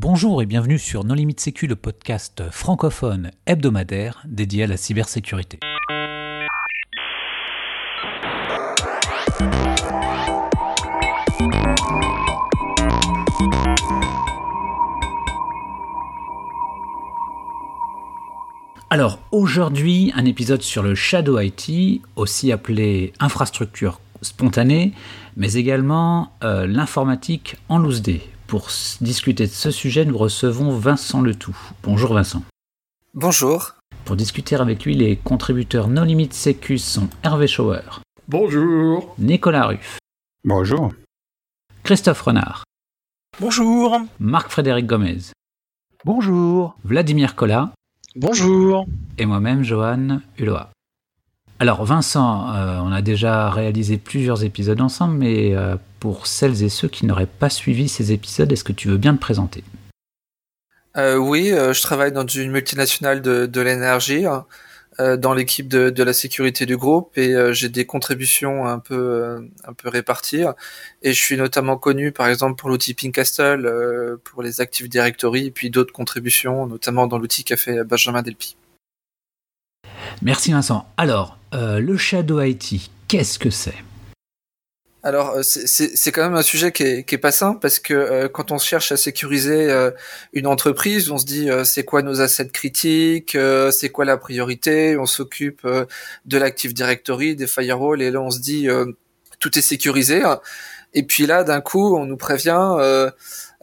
Bonjour et bienvenue sur Non Limite Sécu, le podcast francophone hebdomadaire dédié à la cybersécurité. Alors aujourd'hui, un épisode sur le Shadow IT, aussi appelé infrastructure spontanée, mais également euh, l'informatique en loose day. Pour discuter de ce sujet, nous recevons Vincent Letout. Bonjour Vincent. Bonjour. Pour discuter avec lui, les contributeurs No Limit Sécu sont Hervé Schauer. Bonjour. Nicolas Ruff. Bonjour. Christophe Renard. Bonjour. Marc-Frédéric Gomez. Bonjour. Vladimir Collat. Bonjour. Et moi-même, Johan Hulot. Alors Vincent, euh, on a déjà réalisé plusieurs épisodes ensemble, mais euh, pour celles et ceux qui n'auraient pas suivi ces épisodes, est-ce que tu veux bien te présenter? Euh, Oui, je travaille dans une multinationale de, l'énergie, hein, dans l'équipe de, la sécurité du groupe, et j'ai des contributions un peu un peu réparties. Et je suis notamment connu, par exemple, pour l'outil Pinkastle, pour les Active Directory, et puis d'autres contributions, notamment dans l'outil qu'a fait Benjamin Delpy. Merci Vincent. Alors, le Shadow IT, qu'est-ce que c'est? Alors euh, c'est quand même un sujet qui est, qui est pas simple parce que euh, quand on cherche à sécuriser euh, une entreprise, on se dit c'est quoi nos assets critiques, c'est quoi la priorité, on s'occupe de l'Active Directory, des firewalls et là on se dit tout est sécurisé. Et puis là d'un coup on nous prévient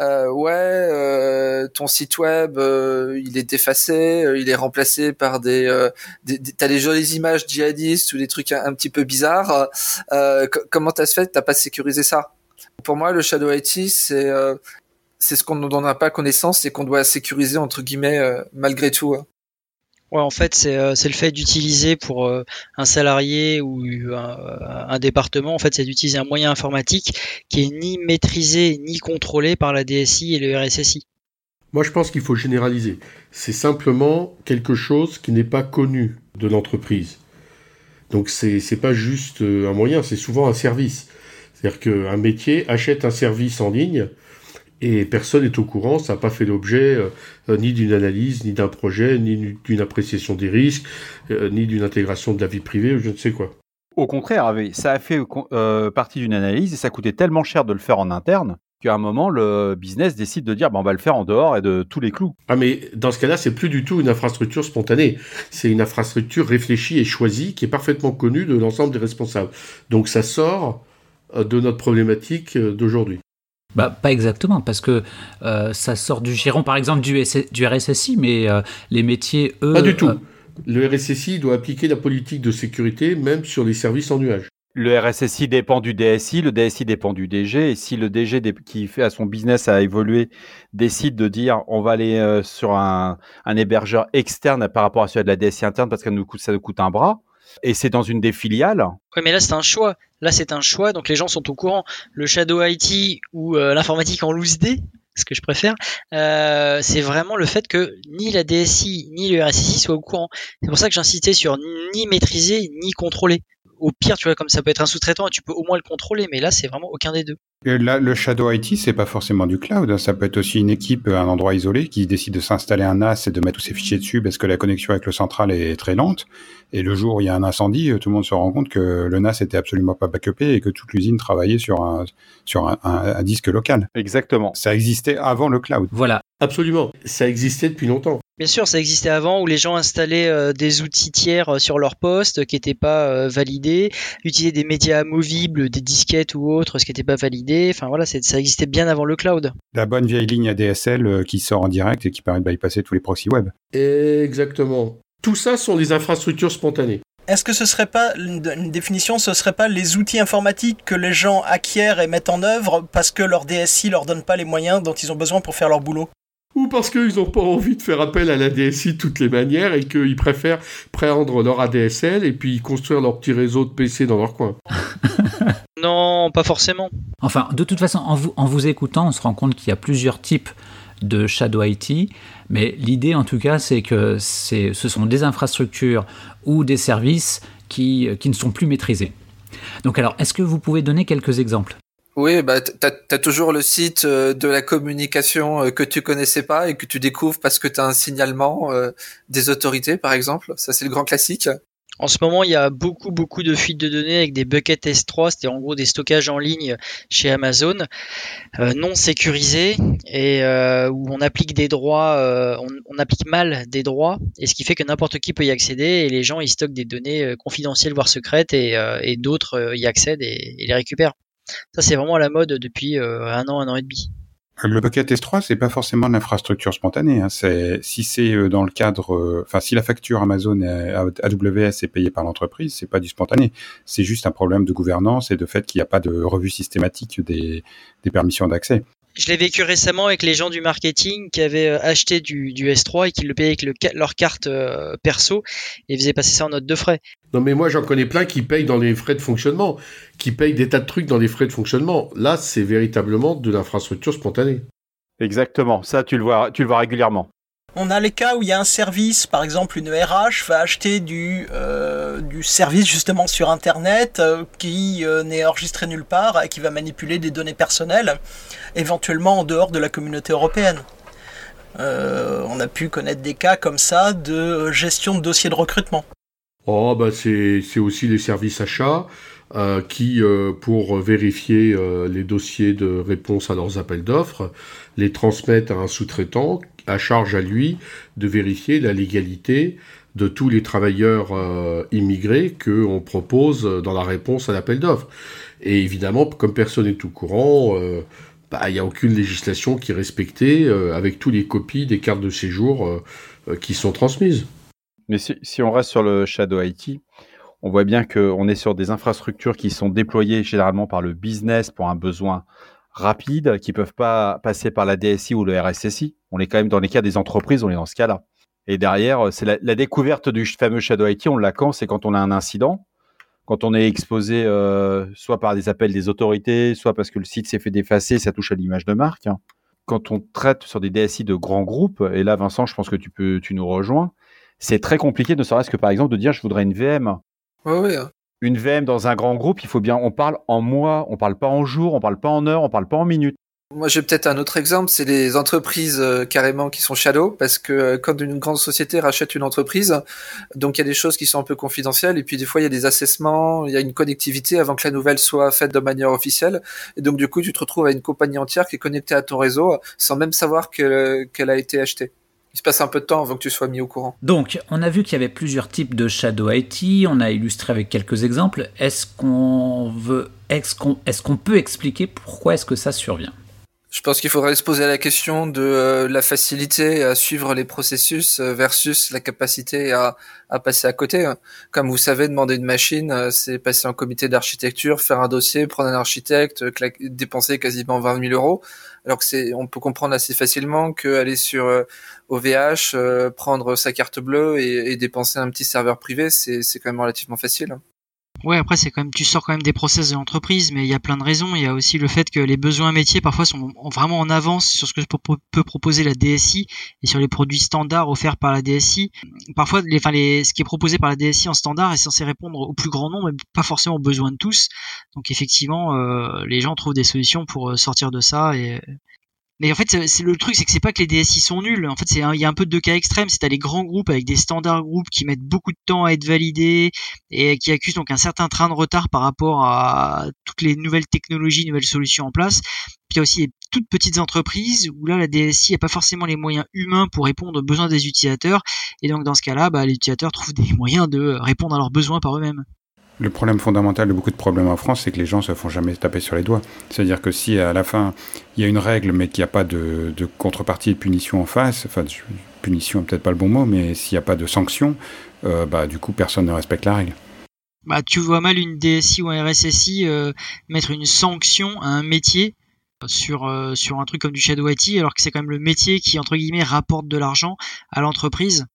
euh, ouais, euh, ton site web, euh, il est effacé, il est remplacé par des, des, t'as des jolies images djihadistes ou des trucs un, petit peu bizarres. comment t'as fait T'as pas sécurisé ça? Pour moi, le Shadow IT, c'est c'est ce qu'on n'en a pas connaissance et qu'on doit sécuriser entre guillemets malgré tout. Hein. Ouais, en fait, c'est euh, le fait d'utiliser pour euh, un salarié ou un, un département, en fait, c'est d'utiliser un moyen informatique qui est ni maîtrisé ni contrôlé par la DSI et le RSSI. Moi, je pense qu'il faut généraliser. C'est simplement quelque chose qui n'est pas connu de l'entreprise. Donc, c'est n'est pas juste euh, un moyen, c'est souvent un service. C'est-à-dire qu'un métier achète un service en ligne et personne n'est au courant, ça n'a pas fait l'objet euh, euh, ni d'une analyse, ni d'un projet, ni d'une appréciation des risques, euh, ni d'une intégration de la vie privée, ou je ne sais quoi. Au contraire, ça a fait partie d'une analyse et ça coûtait tellement cher de le faire en interne qu'à un moment, le business décide de dire on va le faire en dehors et de tous les clous. Ah, mais dans ce cas-là, c'est plus du tout une infrastructure spontanée. C'est une infrastructure réfléchie et choisie qui est parfaitement connue de l'ensemble des responsables. Donc ça sort de notre problématique d'aujourd'hui. Bah, pas exactement, parce que euh, ça sort du giron, par exemple, du, du RSSI, mais euh, les métiers, eux... Pas du tout. Euh, le RSSI doit appliquer la politique de sécurité, même sur les services en nuage. Le RSSI dépend du DSI, le DSI dépend du DG, et si le DG qui fait à son business à évoluer décide de dire on va aller sur un, un, hébergeur externe par rapport à celui de la DSI interne parce que ça nous coûte, ça nous coûte un bras, et c'est dans une des filiales. Oui, mais là c'est un choix. Là c'est un choix, donc les gens sont au courant. Le Shadow IT ou euh, l'informatique en loose day, ce que je préfère, euh, c'est vraiment le fait que ni la DSI ni le RSSI soient au courant. C'est pour ça que j'insistais sur ni maîtriser ni contrôler. Au pire, tu vois, comme ça peut être un sous-traitant, tu peux au moins le contrôler, mais là c'est vraiment aucun des deux. le Shadow IT, c'est pas forcément du cloud. Hein. Ça peut être aussi une équipe, un endroit isolé, qui décide de s'installer un NAS et de mettre tous ses fichiers dessus parce que la connexion avec le central est très lente. Et le jour où il y a un incendie, tout le monde se rend compte que le NAS était absolument pas backupé et que toute l'usine travaillait sur un, sur un, disque local. Exactement. Ça existait avant le cloud. Voilà. Absolument. Ça existait depuis longtemps. Bien sûr, ça existait avant où les gens installaient euh, des outils tiers euh, sur leur poste qui n'étaient pas euh, validés, utilisaient des médias amovibles, des disquettes ou autres, ce qui n'était pas validé. Enfin voilà, ça existait bien avant le cloud. La bonne vieille ligne ADSL qui sort en direct et qui permet de bypasser tous les proxys web. Exactement. Tout ça sont des infrastructures spontanées. Est-ce que ce serait pas une définition, ce serait pas les outils informatiques que les gens acquièrent et mettent en œuvre parce que leur DSI leur donne pas les moyens dont ils ont besoin pour faire leur boulot? Ou parce qu'ils n'ont pas envie de faire appel à la DSI de toutes les manières et qu'ils préfèrent prendre leur ADSL et puis construire leur petit réseau de PC dans leur coin Non, pas forcément. Enfin, de toute façon, en vous, en vous écoutant, on se rend compte qu'il y a plusieurs types de Shadow IT. Mais l'idée, en tout cas, c'est que ce sont des infrastructures ou des services qui, qui ne sont plus maîtrisés. Donc alors, est-ce que vous pouvez donner quelques exemples? Oui, bah t'as as toujours le site euh, de la communication euh, que tu connaissais pas et que tu découvres parce que tu as un signalement euh, des autorités, par exemple. Ça, c'est le grand classique. En ce moment, il y a beaucoup, beaucoup de fuites de données avec des buckets S3, c'était en gros des stockages en ligne chez Amazon, non sécurisés et où on applique des droits, on, applique mal des droits, et ce qui fait que n'importe qui peut y accéder et les gens ils stockent des données confidentielles voire secrètes et, d'autres y accèdent et les récupèrent. Ça, c'est vraiment à la mode depuis euh, un an, un an et demi. Le bucket S3, c'est pas forcément de l'infrastructure spontanée. Hein. C'est si c'est euh, dans le cadre, euh, enfin si la facture Amazon AWS est payée par l'entreprise, c'est pas du spontané. C'est juste un problème de gouvernance et de fait qu'il n'y a pas de revue systématique des permissions d'accès. Je l'ai vécu récemment avec les gens du marketing qui avaient euh, acheté du, S3 et qui le payaient avec le, leur carte euh, perso et faisaient passer ça en note de frais. Non mais moi j'en connais plein qui payent dans les frais de fonctionnement, qui payent des tas de trucs dans les frais de fonctionnement. Là c'est véritablement de l'infrastructure spontanée. Exactement, ça tu le vois, tu le vois régulièrement. On a les cas où il y a un service, par exemple une RH va acheter du, euh, du service justement sur Internet euh, qui euh, n'est enregistré nulle part et qui va manipuler des données personnelles, éventuellement en dehors de la communauté européenne. on a pu connaître des cas comme ça de gestion de dossiers de recrutement. Oh bah c'est aussi les services achats qui, pour vérifier les dossiers de réponse à leurs appels d'offres, les transmettent à un sous-traitant à charge à lui de vérifier la légalité de tous les travailleurs euh, immigrés qu'on propose dans la réponse à l'appel d'offres. Et évidemment, comme personne n'est au courant, euh, bah, il n'y a aucune législation qui est respectée euh, avec tous les copies des cartes de séjour qui sont transmises. Mais si, si, on reste sur le Shadow IT, on voit bien qu'on est sur des infrastructures qui sont déployées généralement par le business pour un besoin rapide, qui peuvent pas passer par la DSI ou le RSSI. On est quand même dans les cas des entreprises, on est dans ce cas-là. Et derrière, c'est la, découverte du fameux Shadow IT, on l'a quand? C'est quand on a un incident, quand on est exposé euh, soit par des appels des autorités, soit parce que le site s'est fait défacer, ça touche à l'image de marque. Quand on traite sur des DSI de grands groupes, et là Vincent, je pense que tu peux, tu nous rejoins, c'est très compliqué, ne serait-ce que par exemple de dire je voudrais une VM. Oui, oui. Une VM dans un grand groupe, il faut bien, on parle en mois, on parle pas en jours, on parle pas en heures, on parle pas en minutes. Moi, j'ai peut-être un autre exemple, c'est les entreprises euh, carrément qui sont shadow, parce que euh, quand une grande société rachète une entreprise, donc il y a des choses qui sont un peu confidentielles, et puis des fois il y a des assessements, il y a une connectivité avant que la nouvelle soit faite de manière officielle, et donc du coup tu te retrouves à une compagnie entière qui est connectée à ton réseau sans même savoir qu'elle a été achetée il se passe un peu de temps avant que tu sois mis au courant. Donc, on a vu qu'il y avait plusieurs types de Shadow IT, on a illustré avec quelques exemples. Est-ce qu'on veut, est-ce qu'on, est-ce qu'on peut expliquer pourquoi est-ce que ça survient? Je pense qu'il faudrait se poser la question de euh, la facilité à suivre les processus euh, versus la capacité à, à passer à côté. Comme vous savez, demander une machine, euh, c'est passer en comité d'architecture, faire un dossier, prendre un architecte, dépenser quasiment 20 000 euros. Alors que c'est, on peut comprendre assez facilement qu'aller sur OVH, prendre sa carte bleue et, et, dépenser un petit serveur privé, c'est, c'est quand même relativement facile. Ouais, après c'est quand même tu sors quand même des process de l'entreprise, mais il y a plein de raisons. Il y a aussi le fait que les besoins métiers parfois sont vraiment en avance sur ce que peut proposer la DSI et sur les produits standards offerts par la DSI. Parfois, les, enfin les, ce qui est proposé par la DSI en standard est censé répondre au plus grand nombre, mais pas forcément aux besoins de tous. Donc effectivement, euh, les gens trouvent des solutions pour euh, sortir de ça et mais en fait, c'est le truc, c'est que c'est pas que les DSI sont nuls. En fait, c'est il y a un peu de deux cas extrêmes. C'est à les grands groupes avec des standards groupes qui mettent beaucoup de temps à être validés et qui accusent donc un certain train de retard par rapport à toutes les nouvelles technologies, nouvelles solutions en place. Puis il y a aussi les toutes petites entreprises où là, la DSI n'a pas forcément les moyens humains pour répondre aux besoins des utilisateurs. Et donc, dans ce cas-là, bah, les utilisateurs trouvent des moyens de répondre à leurs besoins par eux-mêmes. Le problème fondamental de beaucoup de problèmes en France, c'est que les gens se font jamais taper sur les doigts. C'est-à-dire que si à la fin, il y a une règle, mais qu'il n'y a pas de, contrepartie de punition en face, enfin, punition peut-être pas le bon mot, mais s'il n'y a pas de sanction, euh, bah, du coup, personne ne respecte la règle. Bah, tu vois mal une DSI ou un RSSI euh, mettre une sanction à un métier sur, euh, sur un truc comme du Shadow IT, alors que c'est quand même le métier qui, entre guillemets, rapporte de l'argent à l'entreprise.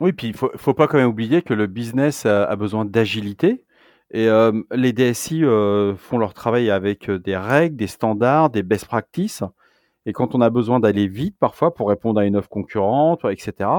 Oui, puis il faut, faut pas quand même oublier que le business a besoin d'agilité et euh, les DSI euh, font leur travail avec euh, des règles, des standards, des best practices. Et quand on a besoin d'aller vite parfois pour répondre à une offre concurrente, etc.,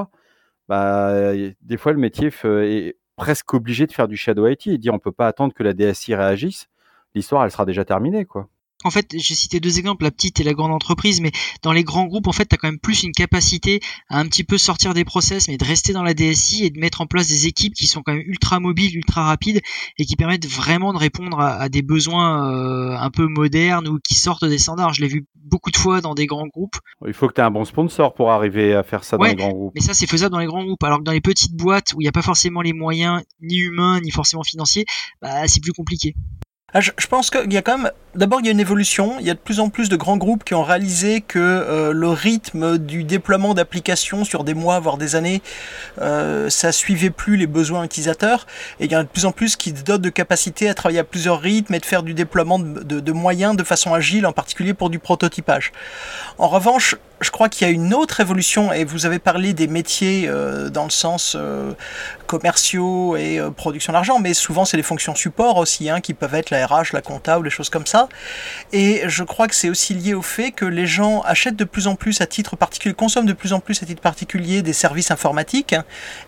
bah, des fois le métier est presque obligé de faire du shadow IT et dire on peut pas attendre que la DSI réagisse. L'histoire, elle sera déjà terminée, quoi. En fait, j'ai cité deux exemples, la petite et la grande entreprise, mais dans les grands groupes, en fait, tu as quand même plus une capacité à un petit peu sortir des process, mais de rester dans la DSI et de mettre en place des équipes qui sont quand même ultra mobiles, ultra rapides et qui permettent vraiment de répondre à, des besoins euh, un peu modernes ou qui sortent des standards. Je l'ai vu beaucoup de fois dans des grands groupes. Il faut que tu aies un bon sponsor pour arriver à faire ça dans les grands groupes. Mais ça, c'est faisable dans les grands groupes. Alors que dans les petites boîtes où il n'y a pas forcément les moyens, ni humains, ni forcément financiers, bah, c'est plus compliqué. Ah, je, pense qu'il y a quand même, d'abord il y a une évolution, il y a de plus en plus de grands groupes qui ont réalisé que euh, le rythme du déploiement d'applications sur des mois, voire des années, euh, ça suivait plus les besoins utilisateurs, et il y a de plus en plus qui dotent de capacité à travailler à plusieurs rythmes et de faire du déploiement de moyens de façon agile, en particulier pour du prototypage. En revanche, je crois qu'il y a une autre évolution, et vous avez parlé des métiers euh, dans le sens euh, commerciaux et euh, production d'argent, mais souvent c'est les fonctions support aussi, hein, qui peuvent être la RH, la comptable, les choses comme ça. Et je crois que c'est aussi lié au fait que les gens achètent de plus en plus à titre particulier, consomment de plus en plus à titre particulier des services informatiques,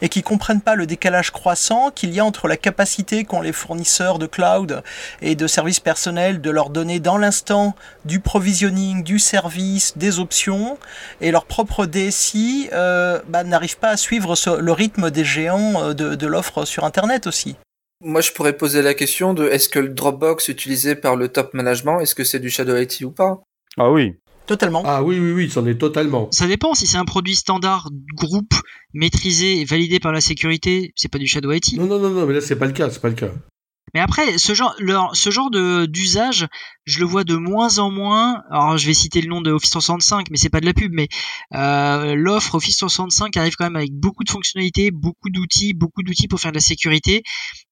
et qui comprennent pas le décalage croissant qu'il y a entre la capacité qu'ont les fournisseurs de cloud et de services personnels de leur donner dans l'instant du provisioning, du service, des options, et leur propre DSI euh, bah, n'arrive pas à suivre le rythme des géants euh, de, l'offre sur Internet aussi. Moi, je pourrais poser la question de est-ce que le Dropbox utilisé par le top management, est-ce que c'est du Shadow IT ou pas? Ah oui. Totalement. Ah oui, oui, oui, c'en est totalement. Ça dépend si c'est un produit standard, groupe, maîtrisé et validé par la sécurité, c'est pas du Shadow IT. Non, non, non, non mais là, c'est pas le cas, c'est pas le cas. Mais après, ce genre, ce genre de d'usage, je le vois de moins en moins. Alors, je vais citer le nom de Office 365, mais c'est pas de la pub. Mais euh, l'offre Office 365 arrive quand même avec beaucoup de fonctionnalités, beaucoup d'outils, beaucoup d'outils pour faire de la sécurité.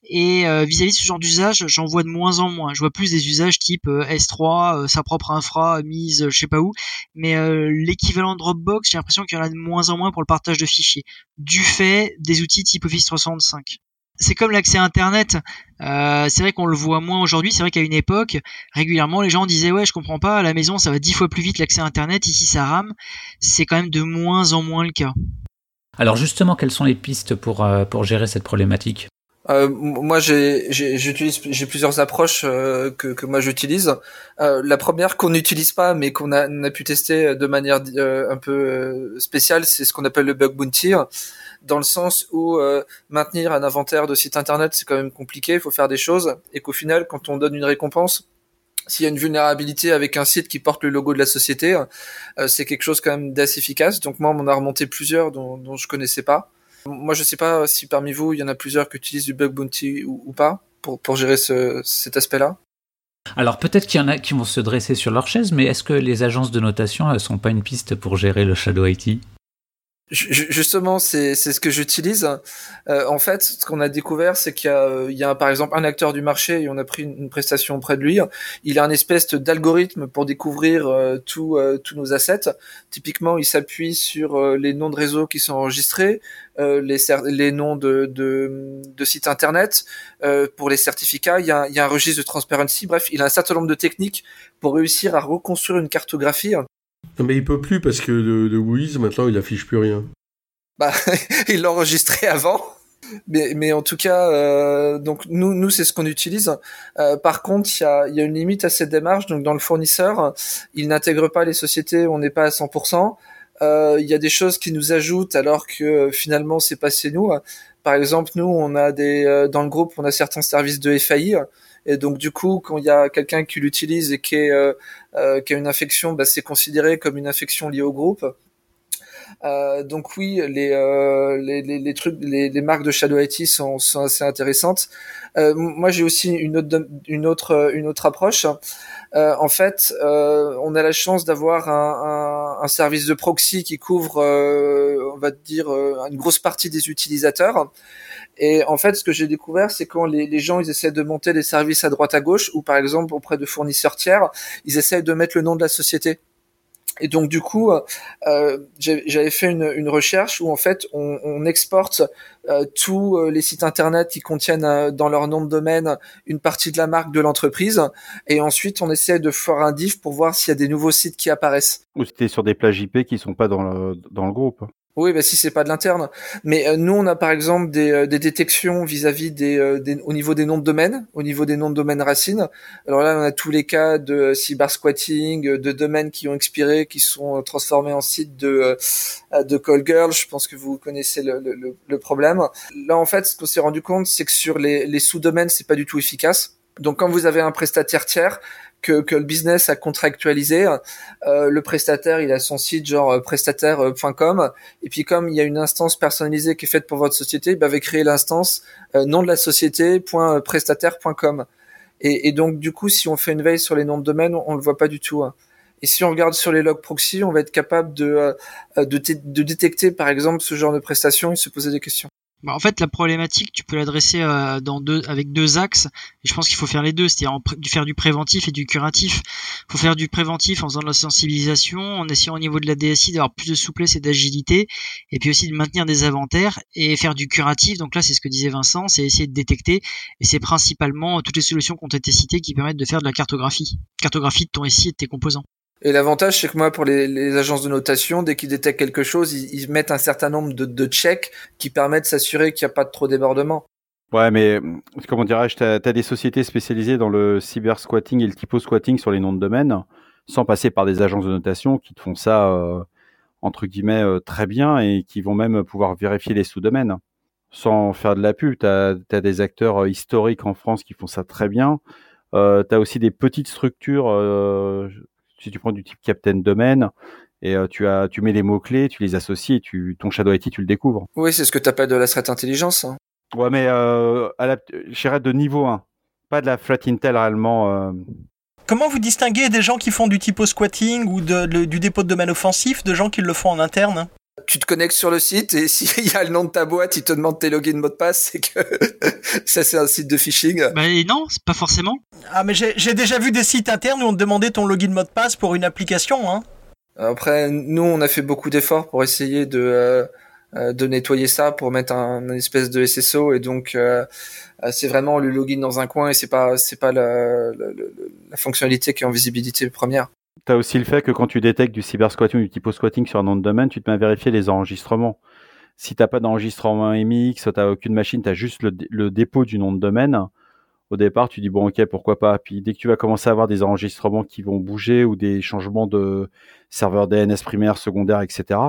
Et euh, vis-à-vis de ce genre d'usage, j'en vois de moins en moins. Je vois plus des usages type euh, S3, sa propre infra mise, je sais pas où. Mais l'équivalent Dropbox, j'ai l'impression qu'il y en a de moins en moins pour le partage de fichiers, du fait des outils type Office 365 c'est comme l'accès à Internet. Euh, c'est vrai qu'on le voit moins aujourd'hui. C'est vrai qu'à une époque, régulièrement, les gens disaient ouais, je comprends pas, à la maison, ça va dix fois plus vite l'accès à Internet. Ici, ça rame. C'est quand même de moins en moins le cas. Alors justement, quelles sont les pistes pour euh, pour gérer cette problématique? Euh, moi, j'utilise, j'ai plusieurs approches que, que moi j'utilise. la première qu'on n'utilise pas, mais qu'on a, a, pu tester de manière un peu spéciale, c'est ce qu'on appelle le bug bounty dans le sens où euh, maintenir un inventaire de sites internet c'est quand même compliqué, il faut faire des choses, et qu'au final, quand on donne une récompense, s'il y a une vulnérabilité avec un site qui porte le logo de la société, euh, c'est quelque chose quand même d'assez efficace. Donc moi, on m'en a remonté plusieurs dont, dont je connaissais pas. Moi, je sais pas si parmi vous, il y en a plusieurs qui utilisent du bug bounty ou, pas pour, pour gérer ce, cet aspect-là. Alors peut-être qu'il y en a qui vont se dresser sur leur chaise, mais est-ce que les agences de notation ne sont pas une piste pour gérer le Shadow IT Justement, c'est ce que j'utilise. Euh, en fait, ce qu'on a découvert, c'est qu'il y, a, il y a par exemple un acteur du marché et on a pris une, prestation auprès de lui. Il a un espèce d'algorithme pour découvrir euh, euh, tous nos assets. Typiquement, il s'appuie sur euh, les noms de réseaux qui sont enregistrés, les, les noms de, de, de sites internet. pour les certificats, il y, a, il y a un registre de transparency. Bref, il a un certain nombre de techniques pour réussir à reconstruire une cartographie non, mais il peut plus parce que de, de maintenant, il affiche plus rien. Bah, il l'enregistrait avant. Mais, en tout cas, euh, donc nous, c'est ce qu'on utilise. Euh, par contre, il y a, une limite à cette démarche. Donc dans le fournisseur, il n'intègre pas les sociétés, on n'est pas à 100%. Euh, il y a des choses qui nous ajoutent alors que finalement c'est pas chez nous. Par exemple, nous, on a des dans le groupe, on a certains services de FAI et donc du coup, quand il y a quelqu'un qui l'utilise et qui, est, euh, euh, qui a une infection, bah, c'est considéré comme une infection liée au groupe. Euh, donc oui, les, euh, les, les, trucs, les, marques de Shadow IT sont, sont assez intéressantes. Euh, moi, j'ai aussi une autre, une autre, une autre approche. Euh, en fait, on a la chance d'avoir un, un, un, service de proxy qui couvre, on va dire, une grosse partie des utilisateurs. Et en fait, ce que j'ai découvert, c'est quand les, gens ils essaient de monter des services à droite à gauche, ou par exemple auprès de fournisseurs tiers, ils essaient de mettre le nom de la société. Et donc du coup, euh, j'avais fait une, une, recherche où en fait on, on exporte euh, tous euh, les sites internet qui contiennent euh, dans leur nom de domaine une partie de la marque de l'entreprise, et ensuite on essaie de faire un diff pour voir s'il y a des nouveaux sites qui apparaissent. Ou c'était sur des plages IP qui sont pas dans le, dans le groupe. Oui, bah si c'est pas de l'interne. Mais euh, nous, on a par exemple des, euh, des détections vis-à-vis des, euh, des, au niveau des noms de domaines, au niveau des noms de domaines racines. Alors là, on a tous les cas de cyber squatting, de domaines qui ont expiré, qui sont transformés en sites de de call girl. Je pense que vous connaissez le, le, le problème. Là, en fait, ce qu'on s'est rendu compte, c'est que sur les, les sous-domaines, c'est pas du tout efficace. Donc, quand vous avez un prestataire tiers, que, le business a contractualisé. Euh, le prestataire, il a son site genre euh, prestataire.com et puis comme il y a une instance personnalisée qui est faite pour votre société, il va créer l'instance euh, nom de la société .prestataire.com. Et, et, donc du coup, si on fait une veille sur les noms de domaine, on, on le voit pas du tout. Hein. Et si on regarde sur les logs proxy, on va être capable de, euh, de, de détecter par exemple ce genre de prestation et se poser des questions. Bah, en fait, la problématique, tu peux l'adresser euh, avec deux axes. Et je pense qu'il faut faire les deux, c'est-à-dire faire du préventif et du curatif. Il faut faire du préventif en faisant de la sensibilisation, en essayant au niveau de la DSI d'avoir plus de souplesse et d'agilité, et puis aussi de maintenir des inventaires et faire du curatif. Donc là, c'est ce que disait Vincent, c'est essayer de détecter. Et c'est principalement toutes les solutions qui ont été citées qui permettent de faire de la cartographie, cartographie de ton SI et de tes composants. Et l'avantage, c'est que moi, pour les, agences de notation, dès qu'ils détectent quelque chose, ils, mettent un certain nombre de, checks qui permettent de s'assurer qu'il n'y a pas de trop débordement. Ouais, mais comment dirais-je, tu as, des sociétés spécialisées dans le cyber squatting et le typo squatting sur les noms de domaine, sans passer par des agences de notation qui te font ça, euh, entre guillemets, euh, très bien et qui vont même pouvoir vérifier les sous-domaines sans faire de la pub. Tu as, des acteurs euh, historiques en France qui font ça très bien. Euh, tu as aussi des petites structures euh, si tu prends du type Captain Domain, et euh, tu as, tu mets les mots clés, tu les associes, et tu, ton Shadow IT, tu le découvres. Oui, c'est ce que tu appelles de la threat intelligence. Hein. Ouais, mais euh, à la, de niveau 1, pas de la flat intel réellement. Euh... Comment vous distinguez des gens qui font du typo squatting ou de, du dépôt de domaine offensif de gens qui le font en interne? Tu te connectes sur le site et s'il y a le nom de ta boîte, il te demande tes logins mot de passe, c'est que ça c'est un site de phishing. Bah non, c'est pas forcément. Ah mais j'ai déjà vu des sites internes où on te demandait ton login mot de passe pour une application. Hein. Après, nous on a fait beaucoup d'efforts pour essayer de euh, euh de nettoyer ça, pour mettre un, une espèce de SSO et donc euh, euh, c'est vraiment le login dans un coin et c'est pas c'est pas la, la, la, fonctionnalité qui est en visibilité première. Tu as aussi le fait que quand tu détectes du cyber squatting ou du typo squatting sur un nom de domaine, tu te mets à vérifier les enregistrements. Si t'as pas d'enregistrement MX, t'as aucune machine, tu as juste le, le, dépôt du nom de domaine. Au départ, tu dis bon ok pourquoi pas. Puis dès que tu vas commencer à avoir des enregistrements qui vont bouger ou des changements de serveur DNS primaire, secondaire, etc.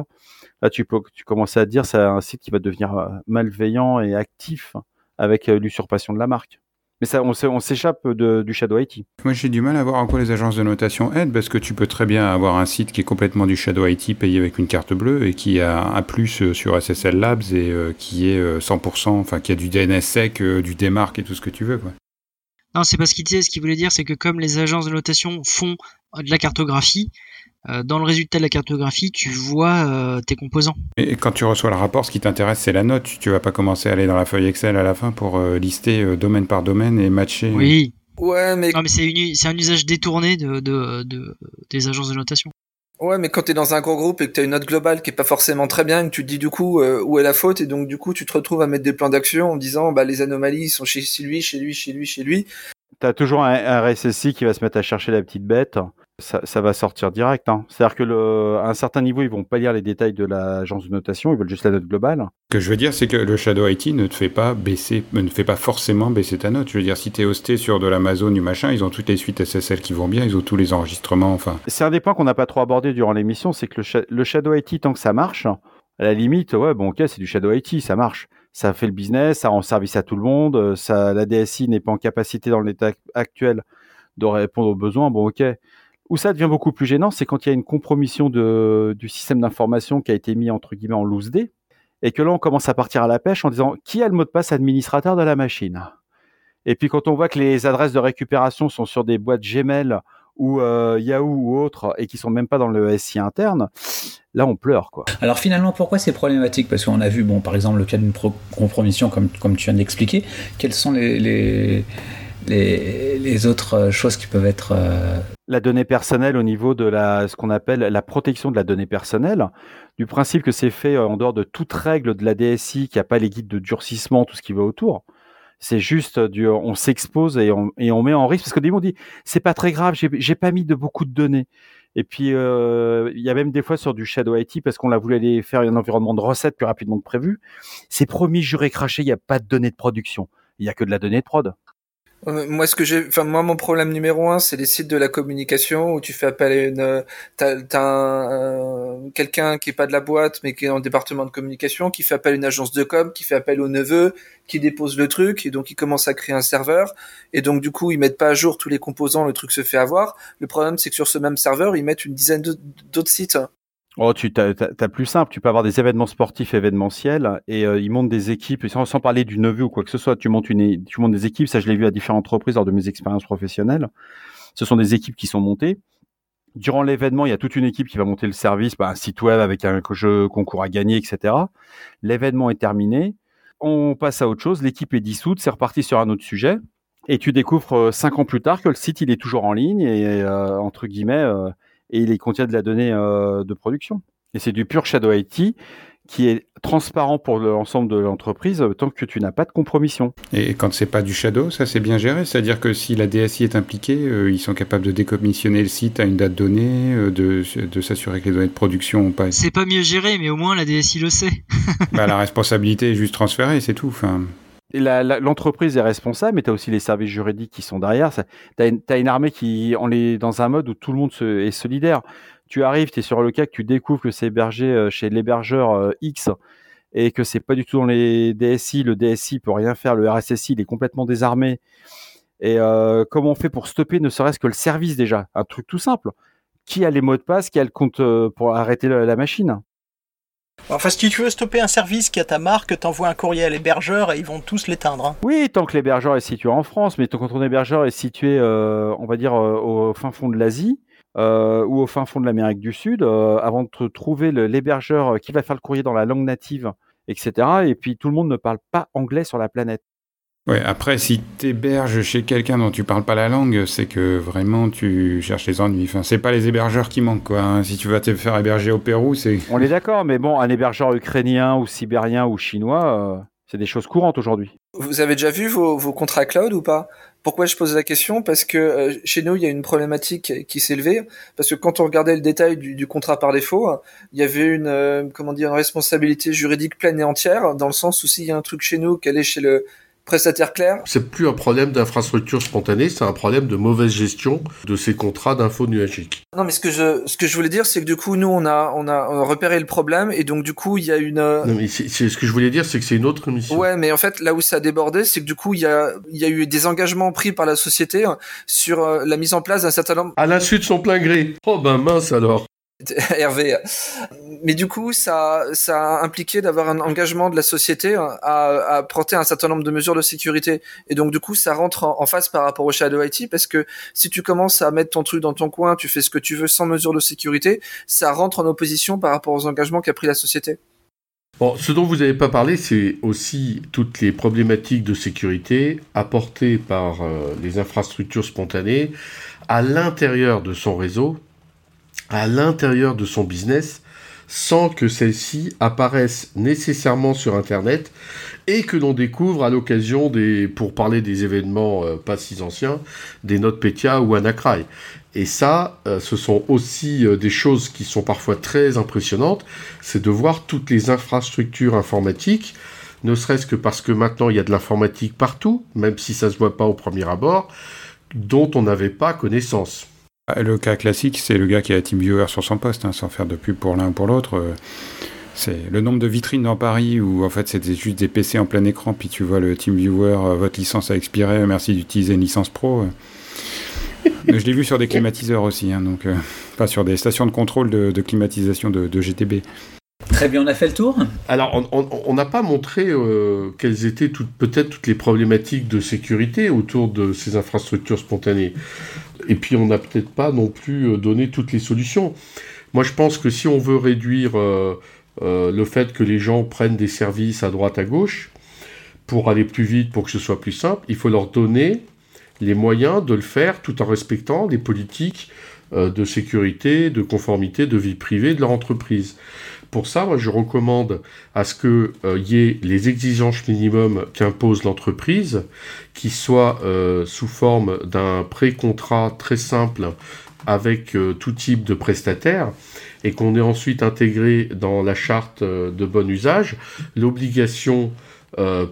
Là tu peux tu commences à te dire c'est un site qui va devenir euh, malveillant et actif avec euh, l'usurpation de la marque. Mais ça, on s'échappe du Shadow IT. Moi, j'ai du mal à voir en quoi les agences de notation aident, parce que tu peux très bien avoir un site qui est complètement du Shadow IT payé avec une carte bleue et qui a un plus euh, sur SSL Labs et euh, qui est 100%, euh, enfin, qui a du DNS sec, du démarque et tout ce que tu veux, quoi. Non, c'est pas ce qu'il disait. Ce qu'il voulait dire, c'est que comme les agences de notation font de la cartographie, dans le résultat de la cartographie, tu vois euh, tes composants. Et quand tu reçois le rapport, ce qui t'intéresse, c'est la note. Tu vas pas commencer à aller dans la feuille Excel à la fin pour euh, lister domaine par domaine et matcher. Oui. Ouais, mais. Non, mais c'est, un usage détourné de, de, de, des agences de notation. Ouais, mais quand tu es dans un gros groupe et que tu as une note globale qui est pas forcément très bien, que tu te dis du coup où est la faute, et donc du coup tu te retrouves à mettre des plans d'action en disant bah les anomalies sont chez lui, chez lui, chez lui, chez lui. T'as toujours un, un RSSI qui va se mettre à chercher la petite bête ça, ça, va sortir direct. Hein. C'est-à-dire que le, à un certain niveau, ils vont pas lire les détails de l'agence de notation, ils veulent juste la note globale. Ce que je veux dire, c'est que le Shadow IT ne te fait pas baisser, ne fait pas forcément baisser ta note. Je veux dire, si tu es hosté sur de l'Amazon du machin, ils ont toutes les suites SSL qui vont bien, ils ont tous les enregistrements, enfin. C'est un des points qu'on n'a pas trop abordé durant l'émission, c'est que le, le, Shadow IT, tant que ça marche, à la limite, ouais, bon, ok, c'est du Shadow IT, ça marche. Ça fait le business, ça rend service à tout le monde, ça, la DSI n'est pas en capacité dans l'état actuel de répondre aux besoins, bon, ok. Où ça devient beaucoup plus gênant, c'est quand il y a une compromission du système d'information qui a été mis entre guillemets en loose day, et que là on commence à partir à la pêche en disant qui a le mot de passe administrateur de la machine? Et puis quand on voit que les adresses de récupération sont sur des boîtes Gmail ou euh, Yahoo ou autres et qui sont même pas dans le SI interne, là on pleure quoi. Alors finalement pourquoi c'est problématique? Parce qu'on a vu bon par exemple le cas d'une compromission comme comme tu viens d'expliquer. Quels sont les les, autres choses qui peuvent être euh... la donnée personnelle au niveau de la ce qu'on appelle la protection de la donnée personnelle du principe que c'est fait en dehors de toute règle de la DSI qui a pas les guides de durcissement tout ce qui va autour c'est juste du on s'expose et on, et on met en risque parce que des on dit c'est pas très grave j'ai pas mis de beaucoup de données Et puis, euh, il y a même des fois sur du Shadow IT, parce qu'on a voulu aller faire un environnement de recette plus rapidement que prévu. C'est promis, juré, craché, il n'y a pas de données de production. Il n'y a que de la donnée de prod. Moi, ce que j'ai, enfin moi, mon problème numéro un, c'est les sites de la communication où tu fais appel à une, t'as, t'as quelqu'un qui est pas de la boîte mais qui est dans le département de communication, qui fait appel à une agence de com, qui fait appel au neveu, qui dépose le truc et donc il commence à créer un serveur et donc du coup ils mettent pas à jour tous les composants, le truc se fait avoir. Le problème c'est que sur ce même serveur ils mettent une dizaine d'autres sites. Oh, tu as, plus simple. Tu peux avoir des événements sportifs événementiels et euh, ils montent des équipes sans, parler du neveu ou quoi que ce soit. Tu montes une, tu montes des équipes. Ça, je l'ai vu à différentes reprises lors de mes expériences professionnelles. Ce sont des équipes qui sont montées. Durant l'événement, il y a toute une équipe qui va monter le service, bah, un site web avec un jeu concours à gagner, etc. L'événement est terminé. On passe à autre chose. L'équipe est dissoute. C'est reparti sur un autre sujet. Et tu découvres euh, cinq ans plus tard que le site il est toujours en ligne et euh, entre guillemets et il contient de la donnée euh, de production. Et c'est du pur Shadow IT qui est transparent pour l'ensemble de l'entreprise tant que tu n'as pas de compromission. Et quand c'est pas du shadow, ça c'est bien géré, c'est-à-dire que si la DSI est impliquée, euh, ils sont capables de décommissionner le site à une date donnée, euh, de, de s'assurer que les données de production ont pas. C'est pas mieux géré, mais au moins la DSI le sait. bah, la responsabilité est juste transférée, c'est tout. Enfin l'entreprise est responsable, mais tu as aussi les services juridiques qui sont derrière. Tu as, une armée qui on est dans un mode où tout le monde est solidaire. Tu arrives, tu es sur le cas que tu découvres que c'est hébergé euh, chez l'hébergeur euh, X et que c'est pas du tout dans les DSI. Le DSI peut rien faire, le RSSI il est complètement désarmé. Et euh, comment on fait pour stopper ne serait-ce que le service déjà? Un truc tout simple. Qui a les mots de passe? Qui a le compte pour arrêter la machine? Enfin, si tu veux stopper un service qui a ta marque, t'envoies un courrier à l'hébergeur et ils vont tous l'éteindre. Hein. Oui, tant que l'hébergeur est situé en France, mais quand ton hébergeur est situé, euh, on va dire, euh, au fin fond de l'Asie euh, ou au fin fond de l'Amérique du Sud, avant de trouver l'hébergeur qui va faire le courrier dans la langue native, etc. Et puis tout le monde ne parle pas anglais sur la planète. Ouais, après, si tu héberges chez quelqu'un dont tu parles pas la langue, c'est que vraiment tu cherches les ennuis. Enfin, c'est pas les hébergeurs qui manquent, quoi. Hein. Si tu vas te faire héberger au Pérou, c'est. On est d'accord, mais bon, un hébergeur ukrainien ou sibérien ou chinois, euh, c'est des choses courantes aujourd'hui. Vous avez déjà vu vos, contrats cloud ou pas? Pourquoi je pose la question? Parce que euh, chez nous, il y a une problématique qui s'est levée. Parce que quand on regardait le détail du, contrat par défaut, il y avait une, euh, comment dire, une responsabilité juridique pleine et entière, dans le sens où s'il y a un truc chez nous qu'elle est chez le prestataire clair C'est plus un problème d'infrastructure spontanée, c'est un problème de mauvaise gestion de ces contrats d'info nuagique. Non, mais ce que je ce que je voulais dire, c'est que du coup, nous, on a on a, repéré le problème et donc du coup, il y a une. Euh, non, mais c'est ce que je voulais dire, c'est que c'est une autre mission. Ouais, mais en fait, là où ça a débordé, c'est que du coup, il y a il y a eu des engagements pris par la société sur euh, la mise en place d'un certain nombre. À l'insu de son plein gré. Oh ben mince alors. Hervé. Mais du coup, ça, ça a impliqué d'avoir un engagement de la société à, à porter un certain nombre de mesures de sécurité. Et donc, du coup, ça rentre en, face par rapport au Shadow IT parce que si tu commences à mettre ton truc dans ton coin, tu fais ce que tu veux sans mesure de sécurité, ça rentre en opposition par rapport aux engagements qu'a pris la société. Bon, ce dont vous n'avez pas parlé, c'est aussi toutes les problématiques de sécurité apportées par euh, les infrastructures spontanées à l'intérieur de son réseau à l'intérieur de son business sans que celle-ci apparaisse nécessairement sur Internet et que l'on découvre à l'occasion des, pour parler des événements euh, pas si anciens, des notes Petya ou Anacry. Et ça, euh, ce sont aussi euh, des choses qui sont parfois très impressionnantes, c'est de voir toutes les infrastructures informatiques, ne serait-ce que parce que maintenant il y a de l'informatique partout, même si ça se voit pas au premier abord, dont on n'avait pas connaissance. Ah, le cas classique, c'est le gars qui a TeamViewer sur son poste, hein, sans faire de pub pour l'un ou pour l'autre. Euh, c'est le nombre de vitrines dans Paris où en fait c'était juste des PC en plein écran, puis tu vois le TeamViewer, euh, votre licence a expiré, merci d'utiliser une licence pro. Je l'ai vu sur des climatiseurs aussi, hein, donc pas sur des stations de contrôle de, climatisation de, GTB. Très bien, on a fait le tour? Alors, on n'a pas montré euh, quelles étaient peut-être toutes les problématiques de sécurité autour de ces infrastructures spontanées. Et puis on n'a peut-être pas non plus euh, donné toutes les solutions. Moi je pense que si on veut réduire euh, euh, le fait que les gens prennent des services à droite à gauche, pour aller plus vite, pour que ce soit plus simple, il faut leur donner les moyens de le faire tout en respectant les politiques de sécurité, de conformité, de vie privée de leur entreprise. Pour ça, moi, je recommande à ce qu'il euh, y ait les exigences minimum qu'impose l'entreprise, qui soient euh, sous forme d'un pré-contrat très simple avec tout type de prestataire et qu'on ait ensuite intégré dans la charte de bon usage l'obligation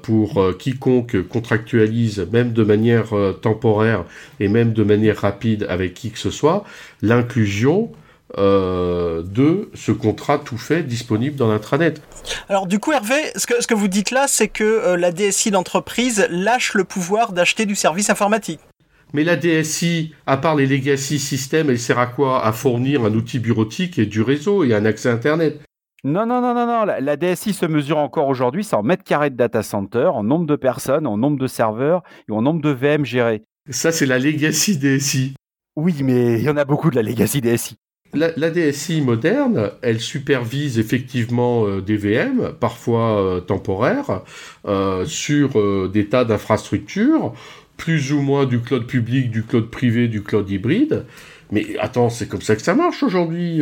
pour quiconque contractualise, même de manière temporaire et même de manière rapide avec qui que ce soit, l'inclusion euh, de ce contrat tout fait disponible dans l'intranet. Alors du coup Hervé, ce que, ce que vous dites là, c'est que euh, la DSI d'entreprise lâche le pouvoir d'acheter du service informatique. Mais la DSI, à part les legacy systems, elle sert à quoi? À fournir un outil bureautique et du réseau et un accès Internet. Non, non, non, non, non. La, DSI se mesure encore aujourd'hui, c'est en mètres carrés de data center, en nombre de personnes, en nombre de serveurs et en nombre de VM gérés. Ça, c'est la legacy DSI. Oui, mais il y en a beaucoup de la legacy DSI. La, DSI moderne, elle supervise effectivement euh, des VM, parfois euh, temporaires, euh, sur des tas d'infrastructures, plus ou moins du cloud public, du cloud privé, du cloud hybride. Mais attends, c'est comme ça que ça marche aujourd'hui.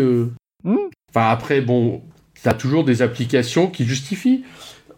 Hmm. Enfin après, bon, tu as toujours des applications qui justifient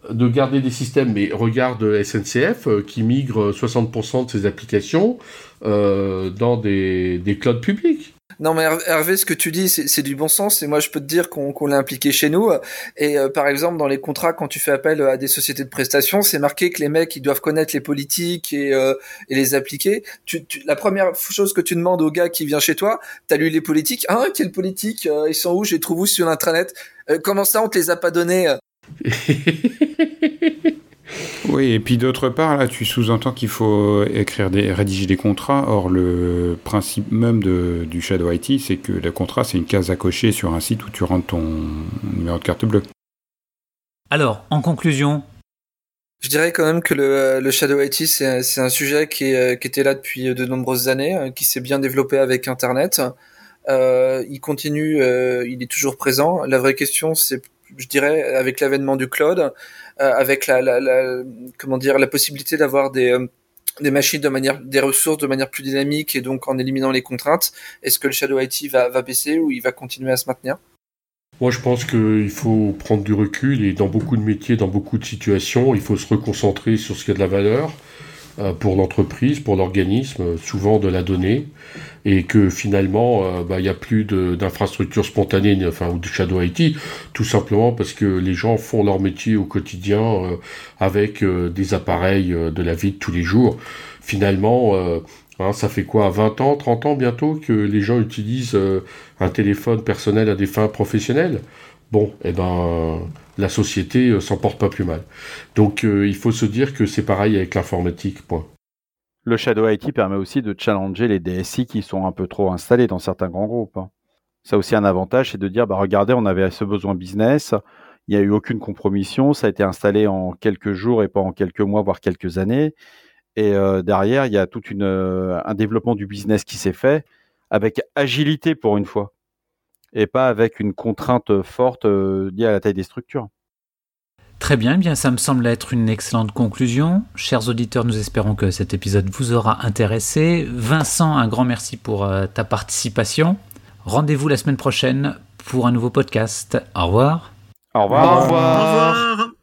de garder des systèmes, mais regarde SNCF qui migre 60% de ses applications dans des, des clouds publics. Non, mais Hervé, ce que tu dis, c'est du bon sens. Et moi, je peux te dire qu'on l'a impliqué chez nous. Et euh, par exemple, dans les contrats, quand tu fais appel à des sociétés de prestations, c'est marqué que les mecs, ils doivent connaître les politiques et, euh, les appliquer. Tu, la première chose que tu demandes au gars qui vient chez toi, t'as lu les politiques? Ah, quelles politiques euh, Ils sont où? Je les trouve où sur l'intranet Comment ça, on te les a pas donnés Oui, et puis d'autre part, là, tu sous-entends qu'il faut écrire des, rédiger des contrats. Or, le principe même de, du Shadow IT, c'est que le contrat, c'est une case à cocher sur un site où tu rentres ton numéro de carte bleue. Alors, en conclusion Je dirais quand même que le, Shadow IT, c'est un sujet qui, qui, était là depuis de nombreuses années, qui s'est bien développé avec Internet. Euh, il continue, euh, il est toujours présent. La vraie question, c'est, je dirais, avec l'avènement du cloud, euh, avec la, comment dire la possibilité d'avoir des euh, des machines de manière, des ressources de manière plus dynamique et donc en éliminant les contraintes, est-ce que le Shadow IT va, va baisser ou il va continuer à se maintenir? Moi, je pense qu'il faut prendre du recul et dans beaucoup de métiers, dans beaucoup de situations, il faut se reconcentrer sur ce qui a de la valeur pour l'entreprise, pour l'organisme, souvent de la donnée, et que finalement, euh, bah, il n'y a plus d'infrastructures spontanées, enfin, ou de shadow IT, tout simplement parce que les gens font leur métier au quotidien euh, avec des appareils de la vie de tous les jours. Finalement, hein, ça fait quoi, 20 ans, 30 ans bientôt que les gens utilisent un téléphone personnel à des fins professionnelles? Bon, eh ben, la société euh, s'en porte pas plus mal. Donc, euh, il faut se dire que c'est pareil avec l'informatique. Le Shadow IT permet aussi de challenger les DSI qui sont un peu trop installés dans certains grands groupes. Hein. Ça aussi un avantage, c'est de dire, bah, regardez, on avait ce besoin business, il n'y a eu aucune compromission, ça a été installé en quelques jours et pas en quelques mois, voire quelques années. Et euh, derrière, il y a tout un développement du business qui s'est fait avec agilité pour une fois et pas avec une contrainte forte euh, liée à la taille des structures. Très bien, eh bien ça me semble être une excellente conclusion. Chers auditeurs, nous espérons que cet épisode vous aura intéressé. Vincent, un grand merci pour euh, ta participation. Rendez-vous la semaine prochaine pour un nouveau podcast. Au revoir. Au revoir. Au revoir. Au revoir.